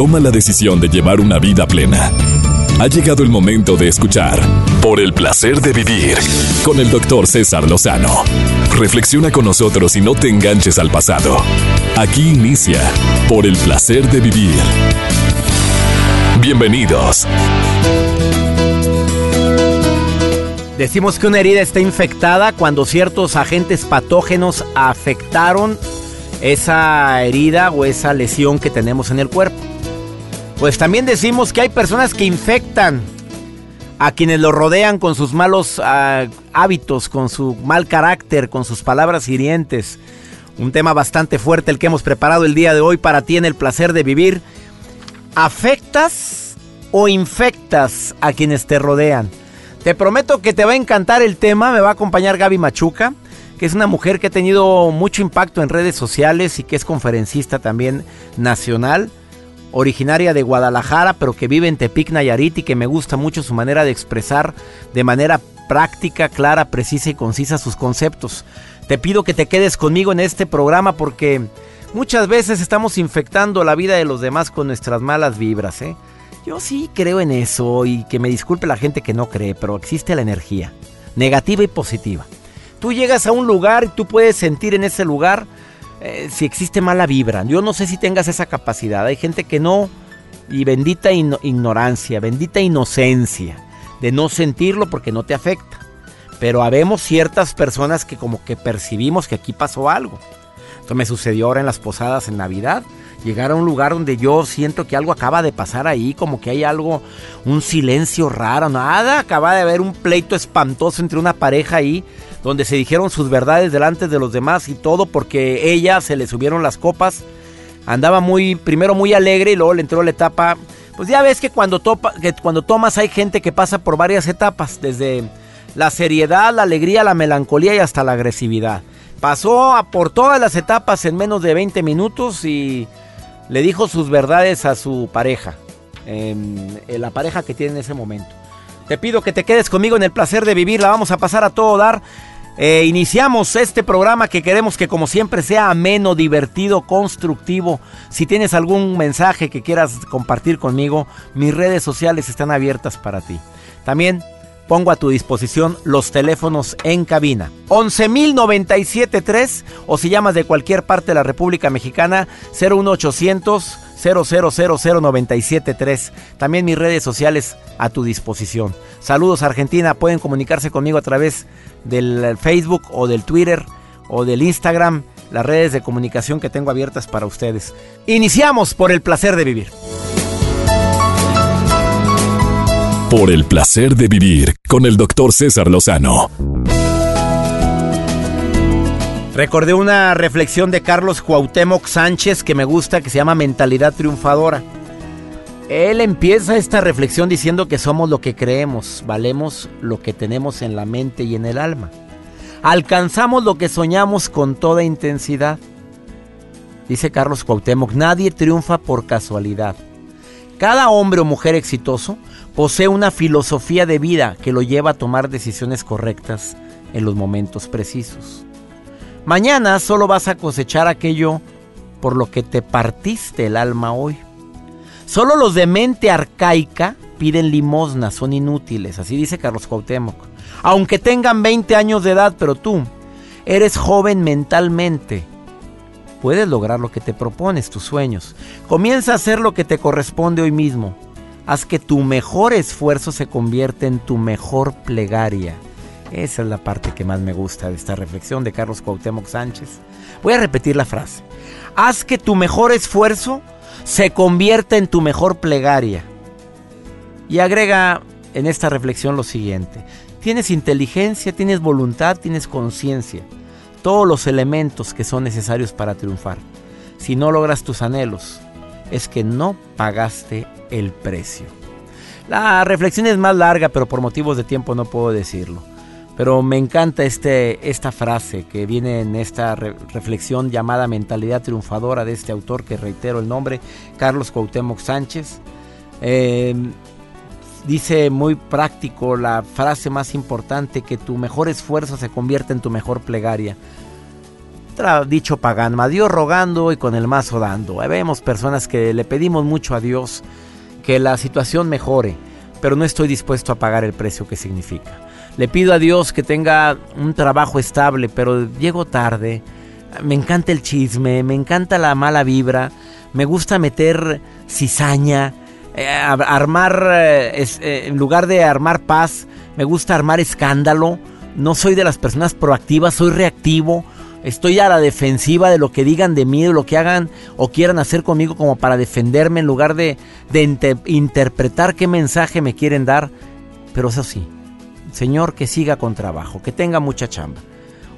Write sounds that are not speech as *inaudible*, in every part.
toma la decisión de llevar una vida plena. Ha llegado el momento de escuchar Por el placer de vivir con el doctor César Lozano. Reflexiona con nosotros y no te enganches al pasado. Aquí inicia Por el placer de vivir. Bienvenidos. Decimos que una herida está infectada cuando ciertos agentes patógenos afectaron esa herida o esa lesión que tenemos en el cuerpo. Pues también decimos que hay personas que infectan a quienes lo rodean con sus malos ah, hábitos, con su mal carácter, con sus palabras hirientes. Un tema bastante fuerte el que hemos preparado el día de hoy para ti en el placer de vivir. ¿Afectas o infectas a quienes te rodean? Te prometo que te va a encantar el tema, me va a acompañar Gaby Machuca que es una mujer que ha tenido mucho impacto en redes sociales y que es conferencista también nacional, originaria de Guadalajara, pero que vive en Tepic, Nayarit y que me gusta mucho su manera de expresar de manera práctica, clara, precisa y concisa sus conceptos. Te pido que te quedes conmigo en este programa porque muchas veces estamos infectando la vida de los demás con nuestras malas vibras. ¿eh? Yo sí creo en eso y que me disculpe la gente que no cree, pero existe la energía, negativa y positiva. Tú llegas a un lugar y tú puedes sentir en ese lugar eh, si existe mala vibra. Yo no sé si tengas esa capacidad. Hay gente que no. Y bendita ignorancia, bendita inocencia de no sentirlo porque no te afecta. Pero habemos ciertas personas que como que percibimos que aquí pasó algo. Esto me sucedió ahora en las posadas en Navidad. Llegar a un lugar donde yo siento que algo acaba de pasar ahí, como que hay algo, un silencio raro, nada, acaba de haber un pleito espantoso entre una pareja ahí donde se dijeron sus verdades delante de los demás y todo porque ella se le subieron las copas. Andaba muy, primero muy alegre y luego le entró la etapa. Pues ya ves que cuando, topa, que cuando tomas hay gente que pasa por varias etapas, desde la seriedad, la alegría, la melancolía y hasta la agresividad. Pasó por todas las etapas en menos de 20 minutos y le dijo sus verdades a su pareja, en la pareja que tiene en ese momento. Te pido que te quedes conmigo en el placer de vivir, la vamos a pasar a todo dar. Eh, iniciamos este programa que queremos que como siempre sea ameno, divertido, constructivo. Si tienes algún mensaje que quieras compartir conmigo, mis redes sociales están abiertas para ti. También pongo a tu disposición los teléfonos en cabina. 11.097.3 o si llamas de cualquier parte de la República Mexicana 01800 0000973. También mis redes sociales a tu disposición. Saludos Argentina, pueden comunicarse conmigo a través del Facebook o del Twitter o del Instagram, las redes de comunicación que tengo abiertas para ustedes. Iniciamos por el placer de vivir. Por el placer de vivir con el doctor César Lozano. Recordé una reflexión de Carlos Cuauhtémoc Sánchez que me gusta, que se llama Mentalidad Triunfadora. Él empieza esta reflexión diciendo que somos lo que creemos, valemos lo que tenemos en la mente y en el alma. Alcanzamos lo que soñamos con toda intensidad. Dice Carlos Cuauhtémoc, nadie triunfa por casualidad. Cada hombre o mujer exitoso posee una filosofía de vida que lo lleva a tomar decisiones correctas en los momentos precisos. Mañana solo vas a cosechar aquello por lo que te partiste el alma hoy. Solo los de mente arcaica piden limosna, son inútiles, así dice Carlos Cuauhtémoc. Aunque tengan 20 años de edad, pero tú eres joven mentalmente. Puedes lograr lo que te propones, tus sueños. Comienza a hacer lo que te corresponde hoy mismo. Haz que tu mejor esfuerzo se convierta en tu mejor plegaria. Esa es la parte que más me gusta de esta reflexión de Carlos Cuauhtémoc Sánchez. Voy a repetir la frase. Haz que tu mejor esfuerzo se convierta en tu mejor plegaria. Y agrega en esta reflexión lo siguiente. Tienes inteligencia, tienes voluntad, tienes conciencia. Todos los elementos que son necesarios para triunfar. Si no logras tus anhelos, es que no pagaste el precio. La reflexión es más larga, pero por motivos de tiempo no puedo decirlo. Pero me encanta este, esta frase que viene en esta reflexión llamada Mentalidad Triunfadora de este autor, que reitero el nombre, Carlos Cuauhtémoc Sánchez. Eh, dice muy práctico la frase más importante, que tu mejor esfuerzo se convierta en tu mejor plegaria. otra dicho pagano, a Dios rogando y con el mazo dando. Vemos personas que le pedimos mucho a Dios que la situación mejore, pero no estoy dispuesto a pagar el precio que significa. Le pido a Dios que tenga un trabajo estable, pero llego tarde. Me encanta el chisme, me encanta la mala vibra, me gusta meter cizaña, eh, armar, eh, eh, en lugar de armar paz, me gusta armar escándalo. No soy de las personas proactivas, soy reactivo. Estoy a la defensiva de lo que digan de mí, de lo que hagan o quieran hacer conmigo como para defenderme en lugar de, de interpretar qué mensaje me quieren dar. Pero eso sí, Señor, que siga con trabajo, que tenga mucha chamba.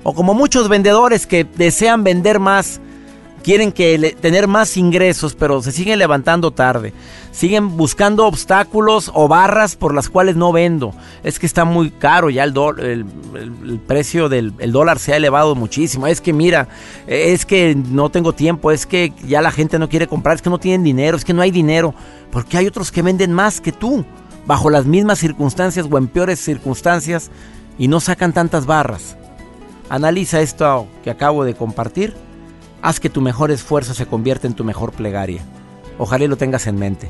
O como muchos vendedores que desean vender más, quieren que tener más ingresos, pero se siguen levantando tarde. Siguen buscando obstáculos o barras por las cuales no vendo. Es que está muy caro ya el, el, precio del dólar se ha elevado muchísimo. Es que mira, es que no tengo tiempo, es que ya la gente no quiere comprar, es que no tienen dinero, es que no hay dinero. Porque hay otros que venden más que tú, bajo las mismas circunstancias o en peores circunstancias y no sacan tantas barras. Analiza esto que acabo de compartir Haz que tu mejor esfuerzo se convierta en tu mejor plegaria. Ojalá lo tengas en mente.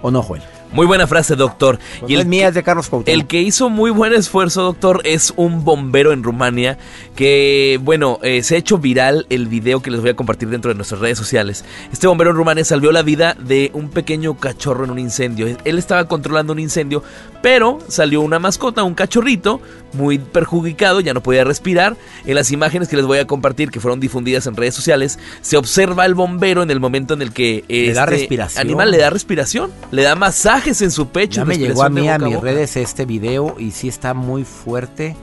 ¿O no, Joel? Muy buena frase, doctor. y el mía es de Carlos El que hizo muy buen esfuerzo, doctor, es un bombero en Rumania que, bueno, eh, se ha hecho viral el video que les voy a compartir dentro de nuestras redes sociales. Este bombero en Rumania salvó la vida de un pequeño cachorro en un incendio. Él estaba controlando un incendio, pero salió una mascota, un cachorrito, muy perjudicado, ya no podía respirar. En las imágenes que les voy a compartir, que fueron difundidas en redes sociales, se observa al bombero en el momento en el que le da este respiración. animal le da respiración, le da masaje en su pecho. Ya me llegó a mí a, mis redes este video y sí está muy fuerte.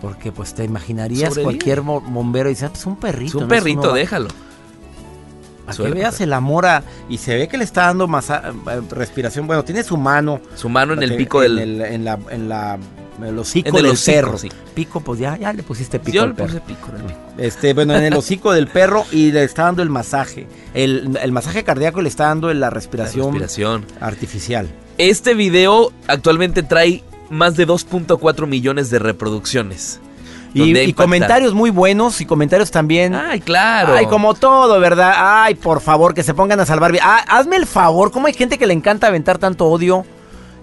Porque pues te imaginarías cualquier bombero y dice, ah, pues un perrito. Es un perrito, déjalo. A que veas el amor y se ve que le está dando más eh, respiración. Bueno, tiene su mano. Su mano en el pico del. En, la, en la el hocico del perro. Pico, pues ya, ya le pusiste pico. Yo al le puse pico. Este, bueno, en el *laughs* hocico del perro y le está dando el masaje. El, el masaje cardíaco le está dando la respiración, la respiración artificial. Este video actualmente trae más de 2.4 millones de reproducciones. Y, comentarios muy buenos y comentarios también. Ay, claro. Ay, como todo, ¿verdad? Ay, por favor, que se pongan a salvar. Ah, hazme el favor, ¿cómo hay gente que le encanta aventar tanto odio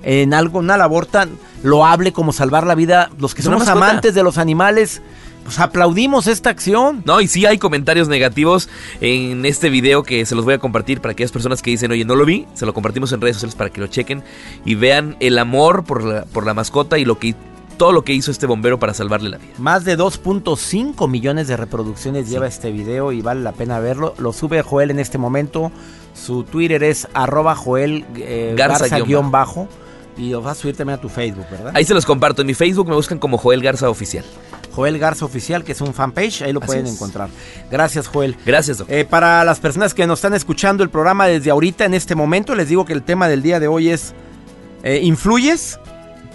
en algo, una labor tan loable como salvar la vida? Los que somos amantes de los animales, pues aplaudimos esta acción. No, y sí hay comentarios negativos en este video que se los voy a compartir para aquellas personas que dicen, oye, no lo vi, se lo compartimos en redes sociales para que lo chequen y vean el amor por la, por la mascota y lo que todo lo que hizo este bombero para salvarle la vida. Más de 2.5 millones de reproducciones lleva este video y vale la pena verlo. Lo sube Joel en este momento. Su Twitter es arroba Joel eh, Garza-bajo. Y lo vas a subir también a tu Facebook, ¿verdad? Ahí se los comparto. En mi Facebook me buscan como Joel Garza Oficial. Joel Garza Oficial, que es un fanpage, ahí lo pueden encontrar. Gracias, Joel. Gracias, doctor. Eh, para las personas que nos están escuchando el programa desde ahorita, en este momento, les digo que el tema del día de hoy es, eh, ¿influyes?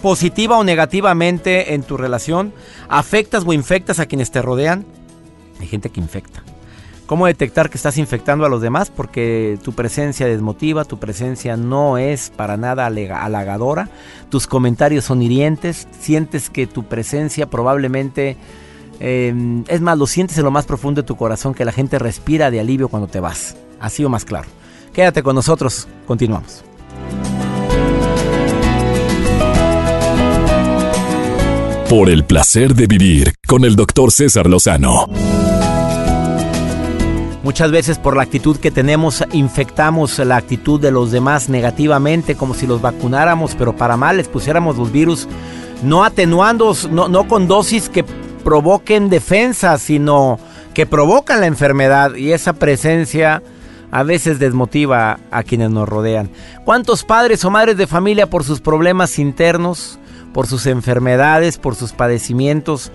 Positiva o negativamente en tu relación? ¿Afectas o infectas a quienes te rodean? Hay gente que infecta. ¿Cómo detectar que estás infectando a los demás? Porque tu presencia desmotiva, tu presencia no es para nada halagadora, tus comentarios son hirientes, sientes que tu presencia probablemente, em, es más, lo sientes en lo más profundo de tu corazón, que la gente respira de alivio cuando te vas. Así o más claro. Quédate con nosotros, continuamos. Por el placer de vivir con el doctor César Lozano. Muchas veces por la actitud que tenemos infectamos la actitud de los demás negativamente, como si los vacunáramos, pero para mal les pusiéramos los virus, no atenuando, no, no con dosis que provoquen defensa, sino que provocan la enfermedad y esa presencia a veces desmotiva a quienes nos rodean. ¿Cuántos padres o madres de familia por sus problemas internos por sus enfermedades, por sus padecimientos.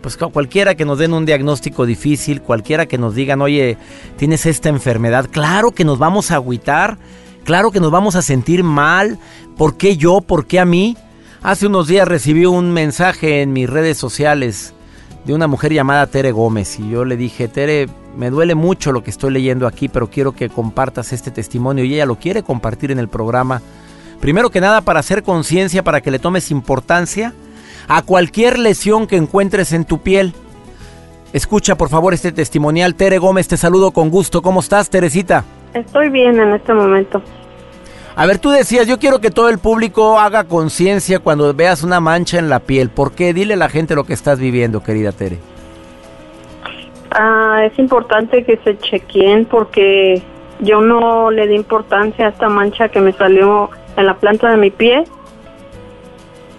Pues cualquiera que nos den un diagnóstico difícil, cualquiera que nos digan, oye, tienes esta enfermedad, claro que nos vamos a agüitar, claro que nos vamos a sentir mal. ¿Por qué yo? ¿Por qué a mí? Hace unos días recibí un mensaje en mis redes sociales de una mujer llamada Tere Gómez y yo le dije, Tere, me duele mucho lo que estoy leyendo aquí, pero quiero que compartas este testimonio y ella lo quiere compartir en el programa Primero que nada para hacer conciencia, para que le tomes importancia a cualquier lesión que encuentres en tu piel. Escucha por favor este testimonial. Tere Gómez, te saludo con gusto. ¿Cómo estás, Teresita? Estoy bien en este momento. A ver, tú decías, yo quiero que todo el público haga conciencia cuando veas una mancha en la piel. ¿Por qué? Dile a la gente lo que estás viviendo, querida Tere. Ah, es importante que se chequeen porque yo no le di importancia a esta mancha que me salió en la planta de mi pie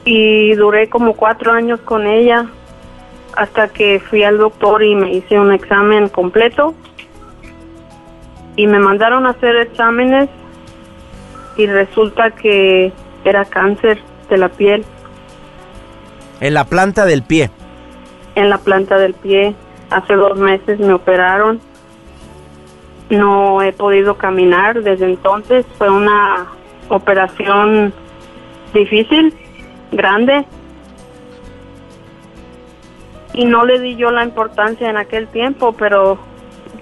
y duré como cuatro años con ella hasta que fui al doctor y me hice un examen completo y me mandaron a hacer exámenes y resulta que era cáncer de la piel. En la planta del pie. En la planta del pie. Hace dos meses me operaron. No he podido caminar desde entonces. Fue una operación difícil, grande. Y no le di yo la importancia en aquel tiempo, pero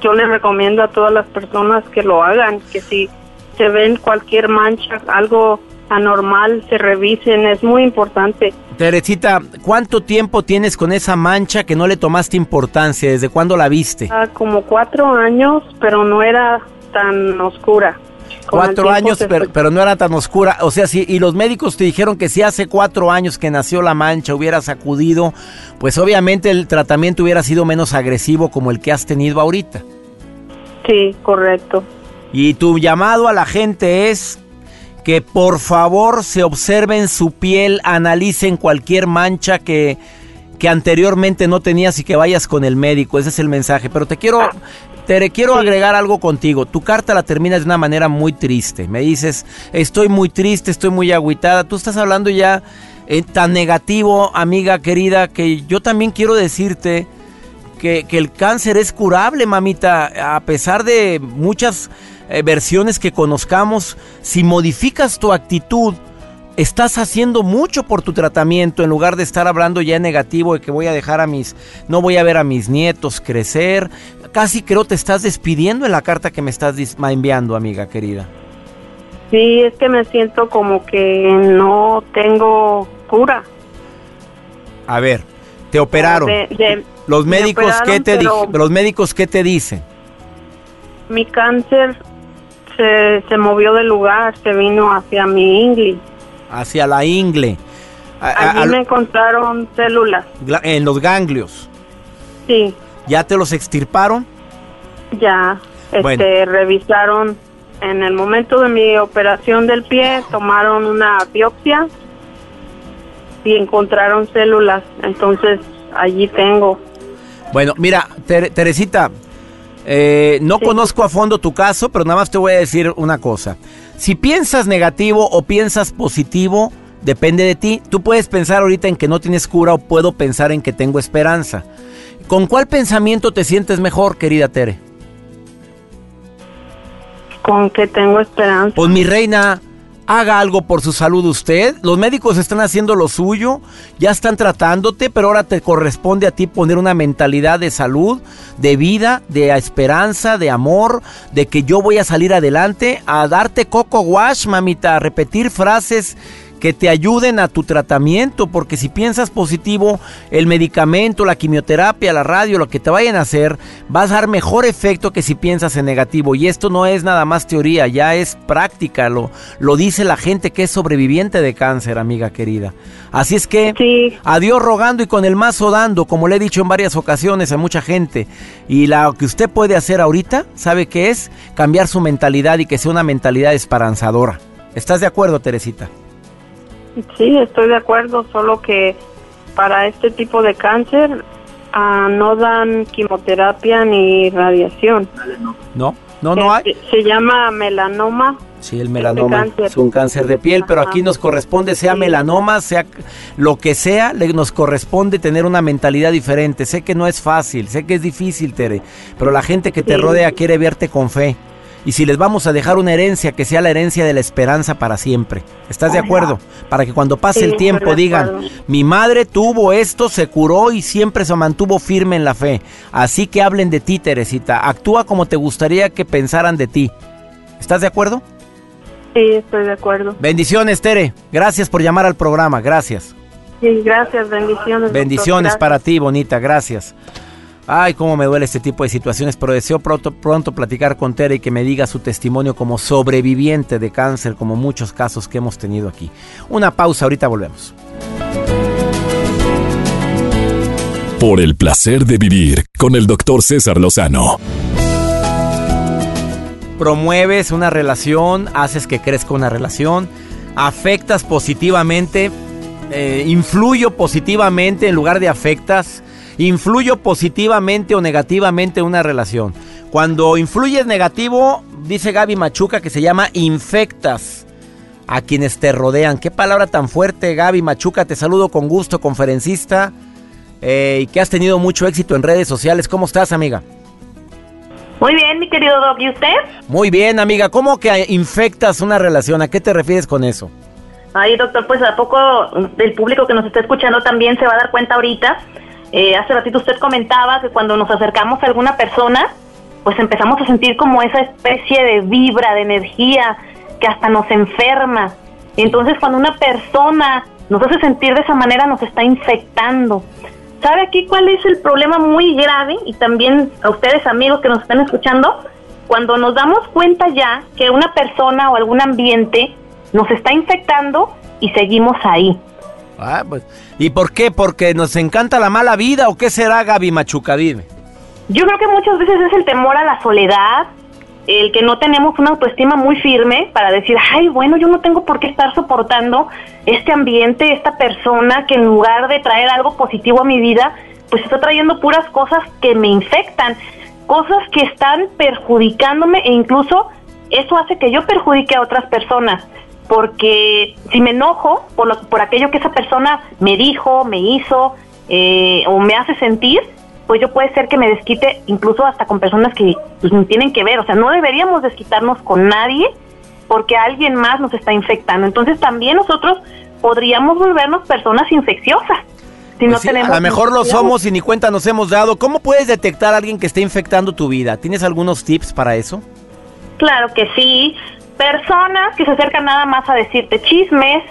yo le recomiendo a todas las personas que lo hagan, que si se ven cualquier mancha, algo anormal, se revisen, es muy importante. Teresita, ¿cuánto tiempo tienes con esa mancha que no le tomaste importancia? ¿Desde cuándo la viste? Ah, como cuatro años, pero no era tan oscura. Cuatro años, pero, no era tan oscura. O sea, sí, y los médicos te dijeron que si hace cuatro años que nació la mancha hubiera sacudido, pues obviamente el tratamiento hubiera sido menos agresivo como el que has tenido ahorita. Sí, correcto. Y tu llamado a la gente es que por favor se observen su piel, analicen cualquier mancha que, que anteriormente no tenías y que vayas con el médico. Ese es el mensaje. Pero te quiero, te quiero agregar algo contigo. Tu carta la terminas de una manera muy triste. Me dices, estoy muy triste, estoy muy agüitada. Tú estás hablando ya eh, tan negativo, amiga querida, que yo también quiero decirte que, que el cáncer es curable, mamita, a pesar de muchas eh, versiones que conozcamos, si modificas tu actitud, estás haciendo mucho por tu tratamiento en lugar de estar hablando ya negativo de que voy a dejar a mis, no voy a ver a mis nietos crecer. Casi creo te estás despidiendo en la carta que me estás enviando, amiga querida. Sí, es que me siento como que no tengo cura. A ver, te operaron. los médicos qué te los médicos qué te dicen? Mi cáncer se, movió del lugar, se vino hacia mi ingle. Hacia la ingle. Allí me encontraron células. En los ganglios. Sí. ¿Ya te los extirparon? Ya. Este, revisaron en el momento de mi operación del pie, tomaron una biopsia y encontraron células. Entonces, allí tengo. Bueno, mira, Teresita, eh, no conozco a fondo tu caso, pero nada más te voy a decir una cosa. Si piensas negativo o piensas positivo, depende de ti. Tú puedes pensar ahorita en que no tienes cura o puedo pensar en que tengo esperanza. ¿Con cuál pensamiento te sientes mejor, querida Tere? Con que tengo esperanza. Pues mi reina, haga algo por su salud usted. Los médicos están haciendo lo suyo, ya están tratándote, pero ahora te corresponde a ti poner una mentalidad de salud, de vida, de esperanza, de amor, de que yo voy a salir adelante, a darte coco wash, mamita, a repetir frases que te ayuden a tu tratamiento, porque si piensas positivo, el medicamento, la quimioterapia, la radio, lo que te vayan a hacer, va a dar mejor efecto que si piensas en negativo. Y esto no es nada más teoría, ya es práctica, lo, lo dice la gente que es sobreviviente de cáncer, amiga querida. Así es que, adiós rogando y con el mazo dando, como le he dicho en varias ocasiones a mucha gente. Y lo que usted puede hacer ahorita, ¿sabe qué es? Cambiar su mentalidad y que sea una mentalidad esperanzadora. ¿Estás de acuerdo, Teresita? Sí, estoy de acuerdo, solo que para este tipo de cáncer ah, no dan quimioterapia ni radiación. No, no, no hay. Se, llama melanoma. Sí, el melanoma es un cáncer de piel, pero aquí nos corresponde, sea melanoma, sea lo que sea, le, nos corresponde tener una mentalidad diferente. Sé que no es fácil, sé que es difícil, Tere, pero la gente que te rodea quiere verte con fe. Y si les vamos a dejar una herencia, que sea la herencia de la esperanza para siempre. ¿Estás de acuerdo? Para que cuando pase el tiempo digan, mi madre tuvo esto, se curó y siempre se mantuvo firme en la fe. Así que hablen de ti, Teresita. Actúa como te gustaría que pensaran de ti. ¿Estás de acuerdo? Sí, estoy de acuerdo. Bendiciones, Tere. Gracias por llamar al programa. Gracias. Sí, gracias. Bendiciones. Bendiciones para ti, bonita. Gracias. Ay, cómo me duele este tipo de situaciones, pero deseo pronto, pronto platicar con Tere y que me diga su testimonio como sobreviviente de cáncer, como muchos casos que hemos tenido aquí. Una pausa, ahorita volvemos. Por el placer de vivir con el doctor César Lozano. Promueves una relación, haces que crezca una relación, afectas positivamente, eh, influyo positivamente en lugar de afectas influyo positivamente o negativamente en una relación. Cuando influyes negativo, dice Gaby Machuca que se llama infectas a quienes te rodean. Qué palabra tan fuerte, Gaby Machuca. Te saludo con gusto, conferencista, eh, y que has tenido mucho éxito en redes sociales. ¿Cómo estás, amiga? Muy bien, mi querido Doc. ¿Y usted? Muy bien, amiga. ¿Cómo que infectas una relación? ¿A qué te refieres con eso? Ay, doctor, pues a poco del público que nos está escuchando también se va a dar cuenta ahorita eh, hace ratito usted comentaba que cuando nos acercamos a alguna persona, pues empezamos a sentir como esa especie de vibra, de energía, que hasta nos enferma. Entonces cuando una persona nos hace sentir de esa manera, nos está infectando. ¿Sabe aquí cuál es el problema muy grave? Y también a ustedes amigos que nos están escuchando, cuando nos damos cuenta ya que una persona o algún ambiente nos está infectando y seguimos ahí. Ah, pues, ¿Y por qué? ¿Porque nos encanta la mala vida o qué será Gaby Machuca? Dime. Yo creo que muchas veces es el temor a la soledad, el que no tenemos una autoestima muy firme para decir, ay, bueno, yo no tengo por qué estar soportando este ambiente, esta persona que en lugar de traer algo positivo a mi vida, pues está trayendo puras cosas que me infectan, cosas que están perjudicándome e incluso eso hace que yo perjudique a otras personas porque si me enojo por, lo, por aquello que esa persona me dijo, me hizo eh, o me hace sentir, pues yo puede ser que me desquite incluso hasta con personas que pues, tienen que ver. O sea, no deberíamos desquitarnos con nadie porque alguien más nos está infectando. Entonces también nosotros podríamos volvernos personas infecciosas. Si no pues tenemos a lo mejor lo somos y ni cuenta nos hemos dado. ¿Cómo puedes detectar a alguien que esté infectando tu vida? ¿Tienes algunos tips para eso? Claro que sí. Personas que se acercan nada más a decirte chismes,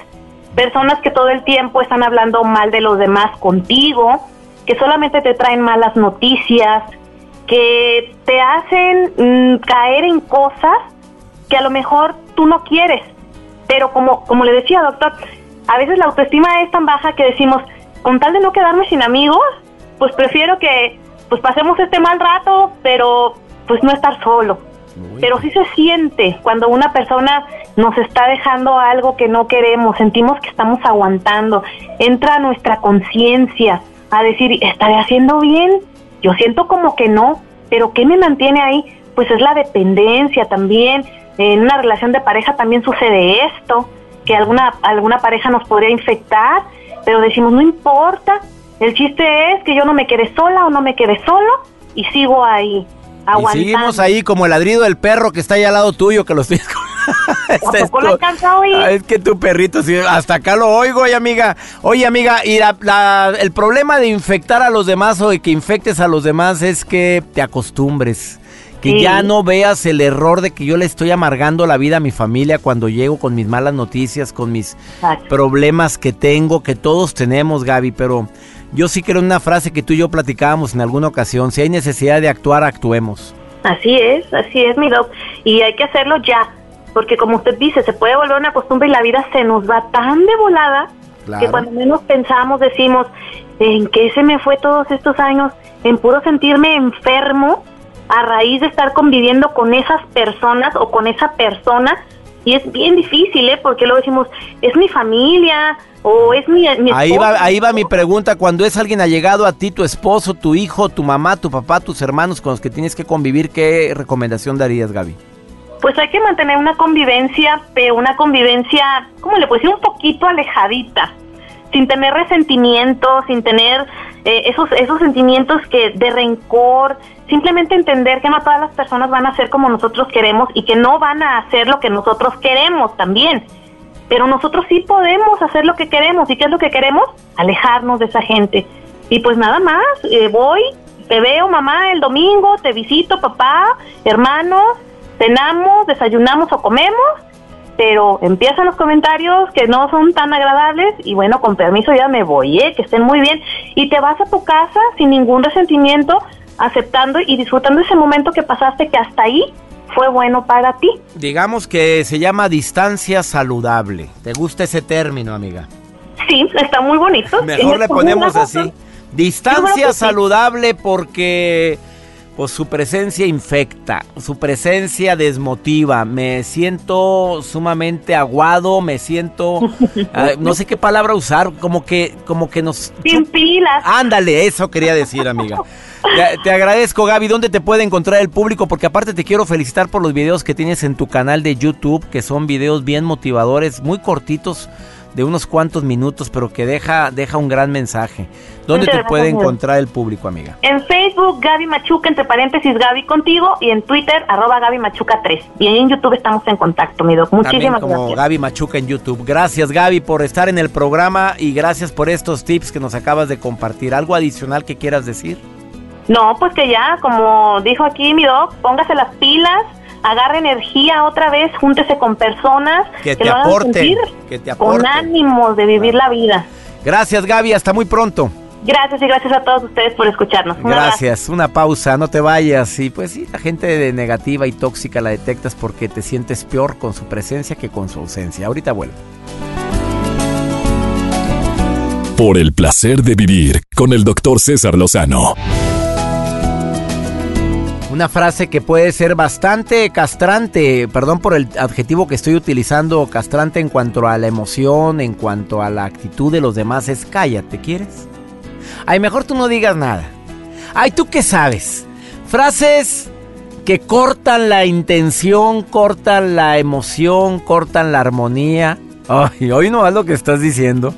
personas que todo el tiempo están hablando mal de los demás contigo, que solamente te traen malas noticias, que te hacen mm, caer en cosas que a lo mejor tú no quieres. Pero como, como le decía, doctor, a veces la autoestima es tan baja que decimos, con tal de no quedarme sin amigos, pues prefiero que pues pasemos este mal rato, pero pues no estar solo. Pero sí se siente cuando una persona nos está dejando algo que no queremos, sentimos que estamos aguantando, entra nuestra conciencia a decir, ¿estaré haciendo bien? Yo siento como que no, pero ¿qué me mantiene ahí? Pues es la dependencia también. En una relación de pareja también sucede esto, que alguna, alguna pareja nos podría infectar, pero decimos, no importa, el chiste es que yo no me quede sola o no me quede solo y sigo ahí. Y seguimos ahí como el ladrido del perro que está ahí al lado tuyo, que lo estoy *laughs* este es, lo ah, es que tu perrito, sí, hasta acá lo oigo, oye amiga. Oye amiga, y el problema de infectar a los demás o de que infectes a los demás es que te acostumbres. Que ya no veas el error de que yo le estoy amargando la vida a mi familia cuando llego con mis malas noticias, con mis problemas que tengo, que todos tenemos, Gaby, pero yo sí creo en una frase que tú y yo platicábamos en alguna ocasión, si hay necesidad de actuar, actuemos. Así es, así es, mi doc, y hay que hacerlo ya, porque como usted dice, se puede volver una costumbre y la vida se nos va tan de volada que cuando menos pensamos decimos, ¿en qué se me fue todos estos años? En puro sentirme enfermo a raíz de estar conviviendo con esas personas o con esa persona y es bien difícil, ¿eh? Porque luego decimos, es mi familia o es mi, mi Ahí va, ahí va mi pregunta, cuando es alguien allegado a ti, tu esposo, tu hijo, tu mamá, tu papá, tus hermanos con los que tienes que convivir, ¿qué recomendación darías, Gaby? Pues hay que mantener una convivencia, pero una convivencia, ¿cómo le puedo decir? Un poquito alejadita, sin tener resentimiento, sin tener eh, esos, esos sentimientos que de rencor, simplemente entender que no todas las personas van a ser como nosotros queremos y que no van a hacer lo que nosotros queremos también. Pero nosotros sí podemos hacer lo que queremos. ¿Y qué es lo que queremos? Alejarnos de esa gente. Y pues nada más, eh, voy, te veo mamá el domingo, te visito papá, hermanos, cenamos, desayunamos o comemos pero empiezan los comentarios que no son tan agradables y bueno, con permiso ya me voy, ¿eh? que estén muy bien y te vas a tu casa sin ningún resentimiento aceptando y disfrutando ese momento que pasaste que hasta ahí fue bueno para ti. Digamos que se llama distancia saludable. ¿Te gusta ese término, amiga? Sí, está muy bonito. Mejor le ponemos así. Distancia saludable porque pues su presencia infecta, su presencia desmotiva, me siento sumamente aguado, me siento ah, no sé qué palabra usar, como que como que nos sin pilas. Ándale, eso quería decir, amiga. te, te, agradezco, Gaby. ¿Dónde te puede encontrar el público? Porque aparte te quiero felicitar por los videos que tienes en tu canal de YouTube, que son videos bien motivadores, muy cortitos de unos cuantos minutos, pero que deja, deja un gran mensaje. ¿Dónde te puede encontrar el público, amiga? En Facebook, Gaby Machuca, entre paréntesis, Gaby contigo, y en Twitter, arroba Gaby Machuca 3. Y en YouTube estamos en contacto, mi doc. Muchísimas También como Gaby Machuca en YouTube. Gracias, Gaby, por estar en el programa y gracias por estos tips que nos acabas de compartir. ¿Algo adicional que quieras decir? No, pues que ya, como dijo aquí mi doc, póngase las pilas, agarre energía otra vez, júntese con personas que, te aporten, que te aporten. Con ánimos de vivir la vida. Gracias Gaby, hasta muy pronto. Gracias y gracias a todos ustedes por escucharnos. gracias, una pausa, no te vayas. Y pues sí, la gente de negativa y tóxica la detectas porque te sientes peor con su presencia que con su ausencia. Ahorita vuelvo. Por el placer de vivir con el doctor César Lozano. Una frase que puede ser bastante castrante, perdón por el adjetivo que estoy utilizando, castrante en cuanto a la emoción, en cuanto a la actitud de los demás, es cállate, ¿quieres? Ay, mejor tú no digas nada. Ay, ¿tú qué sabes? Frases que cortan la intención, cortan la emoción, cortan la armonía. Ay, hoy no es lo que estás diciendo.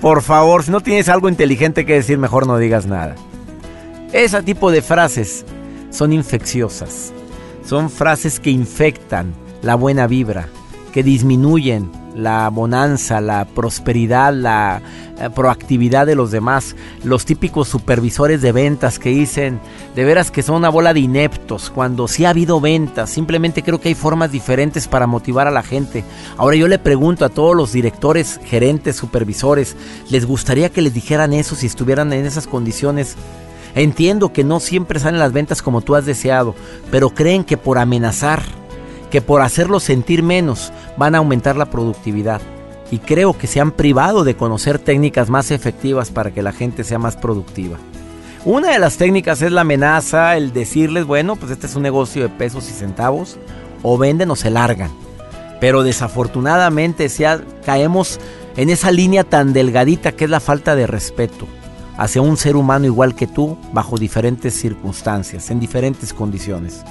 Por favor, si no tienes algo inteligente que decir, mejor no digas nada. Ese tipo de frases son infecciosas. Son frases que infectan la buena vibra, que disminuyen la bonanza, la prosperidad, la, eh, proactividad de los demás. Los típicos supervisores de ventas que dicen, de veras que son una bola de ineptos, cuando sí ha habido ventas. Simplemente creo que hay formas diferentes para motivar a la gente. Ahora yo le pregunto a todos los directores, gerentes, supervisores, ¿les gustaría que les dijeran eso si estuvieran en esas condiciones? Entiendo que no siempre salen las ventas como tú has deseado, pero creen que por amenazar, que por hacerlos sentir menos, van a aumentar la productividad. Y creo que se han privado de conocer técnicas más efectivas para que la gente sea más productiva. Una de las técnicas es la amenaza, el decirles, bueno, pues este es un negocio de pesos y centavos, o venden o se largan. Pero desafortunadamente sea, caemos en esa línea tan delgadita que es la falta de respeto hacia un ser humano igual que tú bajo diferentes circunstancias, en diferentes condiciones.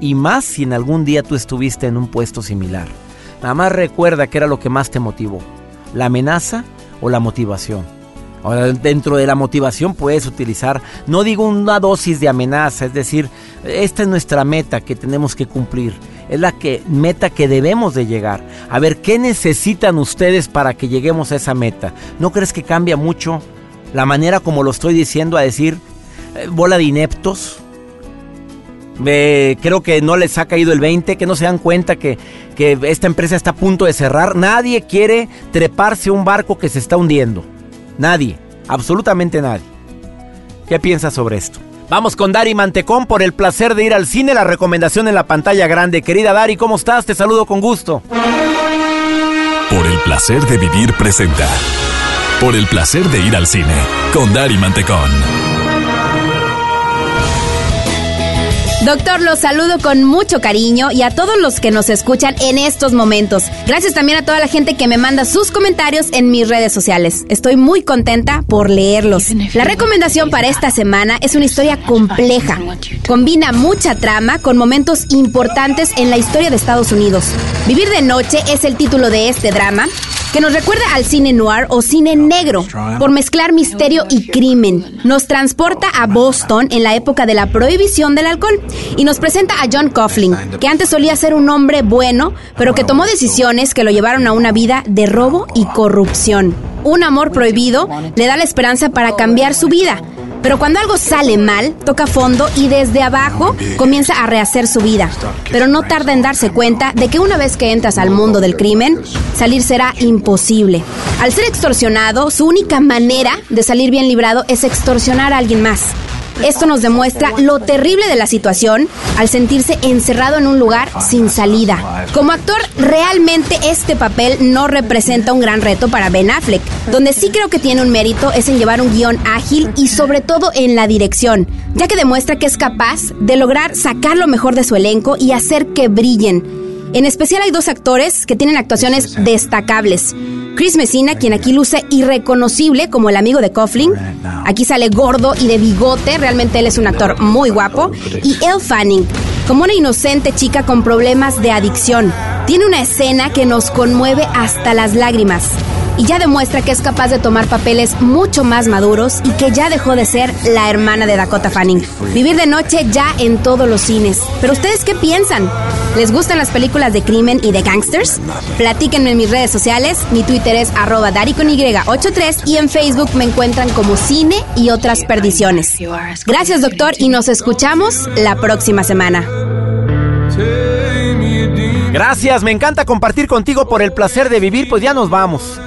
Y más si en algún día tú estuviste en un puesto similar. Nada más recuerda que era lo que más te motivó, la amenaza o la motivación. Ahora, dentro de la motivación puedes utilizar, no digo una dosis de amenaza, es decir, esta es nuestra meta que tenemos que cumplir, es la que, meta que debemos de llegar. A ver, ¿qué necesitan ustedes para que lleguemos a esa meta? ¿No crees que cambia mucho la manera como lo estoy diciendo a decir eh, bola de ineptos. creo que no les ha caído el 20, que no se dan cuenta que, que esta empresa está a punto de cerrar. Nadie quiere treparse a un barco que se está hundiendo. Nadie, absolutamente nadie. ¿Qué piensas sobre esto? Vamos con Dari Mantecón por el placer de ir al cine, la recomendación en la pantalla grande. Querida Dari, ¿cómo estás? Te saludo con gusto. Por el placer de vivir presenta por el placer de ir al cine con Dari Mantecón. Doctor, los saludo con mucho cariño y a todos los que nos escuchan en estos momentos. Gracias también a toda la gente que me manda sus comentarios en mis redes sociales. Estoy muy contenta por leerlos. La recomendación para esta semana es una historia compleja. Combina mucha trama con momentos importantes en la historia de Estados Unidos. Vivir de noche es el título de este drama que nos recuerda al cine noir o cine negro, por mezclar misterio y crimen. Nos transporta a Boston en la época de la prohibición del alcohol y nos presenta a John Coughlin, que antes solía ser un hombre bueno, pero que tomó decisiones que lo llevaron a una vida de robo y corrupción. Un amor prohibido le da la esperanza para cambiar su vida pero cuando algo sale mal, toca fondo y desde abajo comienza a rehacer su vida. Pero no tarda en darse cuenta de que una vez que entras al mundo del crimen, salir será imposible. Al ser extorsionado, su única manera de salir bien librado es extorsionar a alguien más. Esto nos demuestra lo terrible de la situación al sentirse encerrado en un lugar sin salida. Como actor, realmente este papel no representa un gran reto para Ben Affleck. Donde sí creo que tiene un mérito es en llevar un guion ágil y sobre todo en la dirección, ya que demuestra que es capaz de lograr sacar lo mejor de su elenco y hacer que brillen. En especial hay dos actores que tienen actuaciones destacables. Chris Messina, quien aquí luce irreconocible como el amigo de Coughlin. Aquí sale gordo y de bigote, realmente él es un actor muy guapo. Y Elle Fanning, como una inocente chica con problemas de adicción. Tiene una escena que nos conmueve hasta las lágrimas y ya demuestra que es capaz de tomar papeles mucho más maduros y que ya dejó de ser la hermana de Dakota Fanning. Vivir de noche ya en todos los cines. Pero ustedes qué piensan? ¿Les gustan las películas de crimen y de gangsters? Platíquenme en mis redes sociales. Mi Twitter es arroba y y en Facebook me encuentran como Cine y otras perdiciones. Gracias doctor y nos escuchamos la próxima semana. Gracias, me encanta compartir contigo por el placer de vivir, pues ya nos vamos.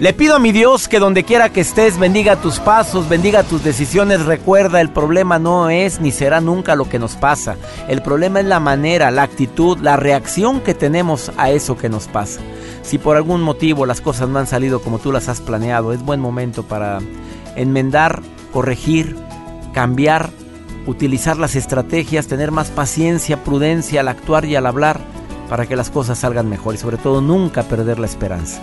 Le pido a mi Dios que donde quiera que estés bendiga tus pasos, bendiga tus decisiones. Recuerda, el problema no es ni será nunca lo que nos pasa. El problema es la manera, la actitud, la reacción que tenemos a eso que nos pasa. Si por algún motivo las cosas no han salido como tú las has planeado, es buen momento para enmendar, corregir, cambiar, utilizar las estrategias, tener más paciencia, prudencia al actuar y al hablar para que las cosas salgan mejor y sobre todo nunca perder la esperanza.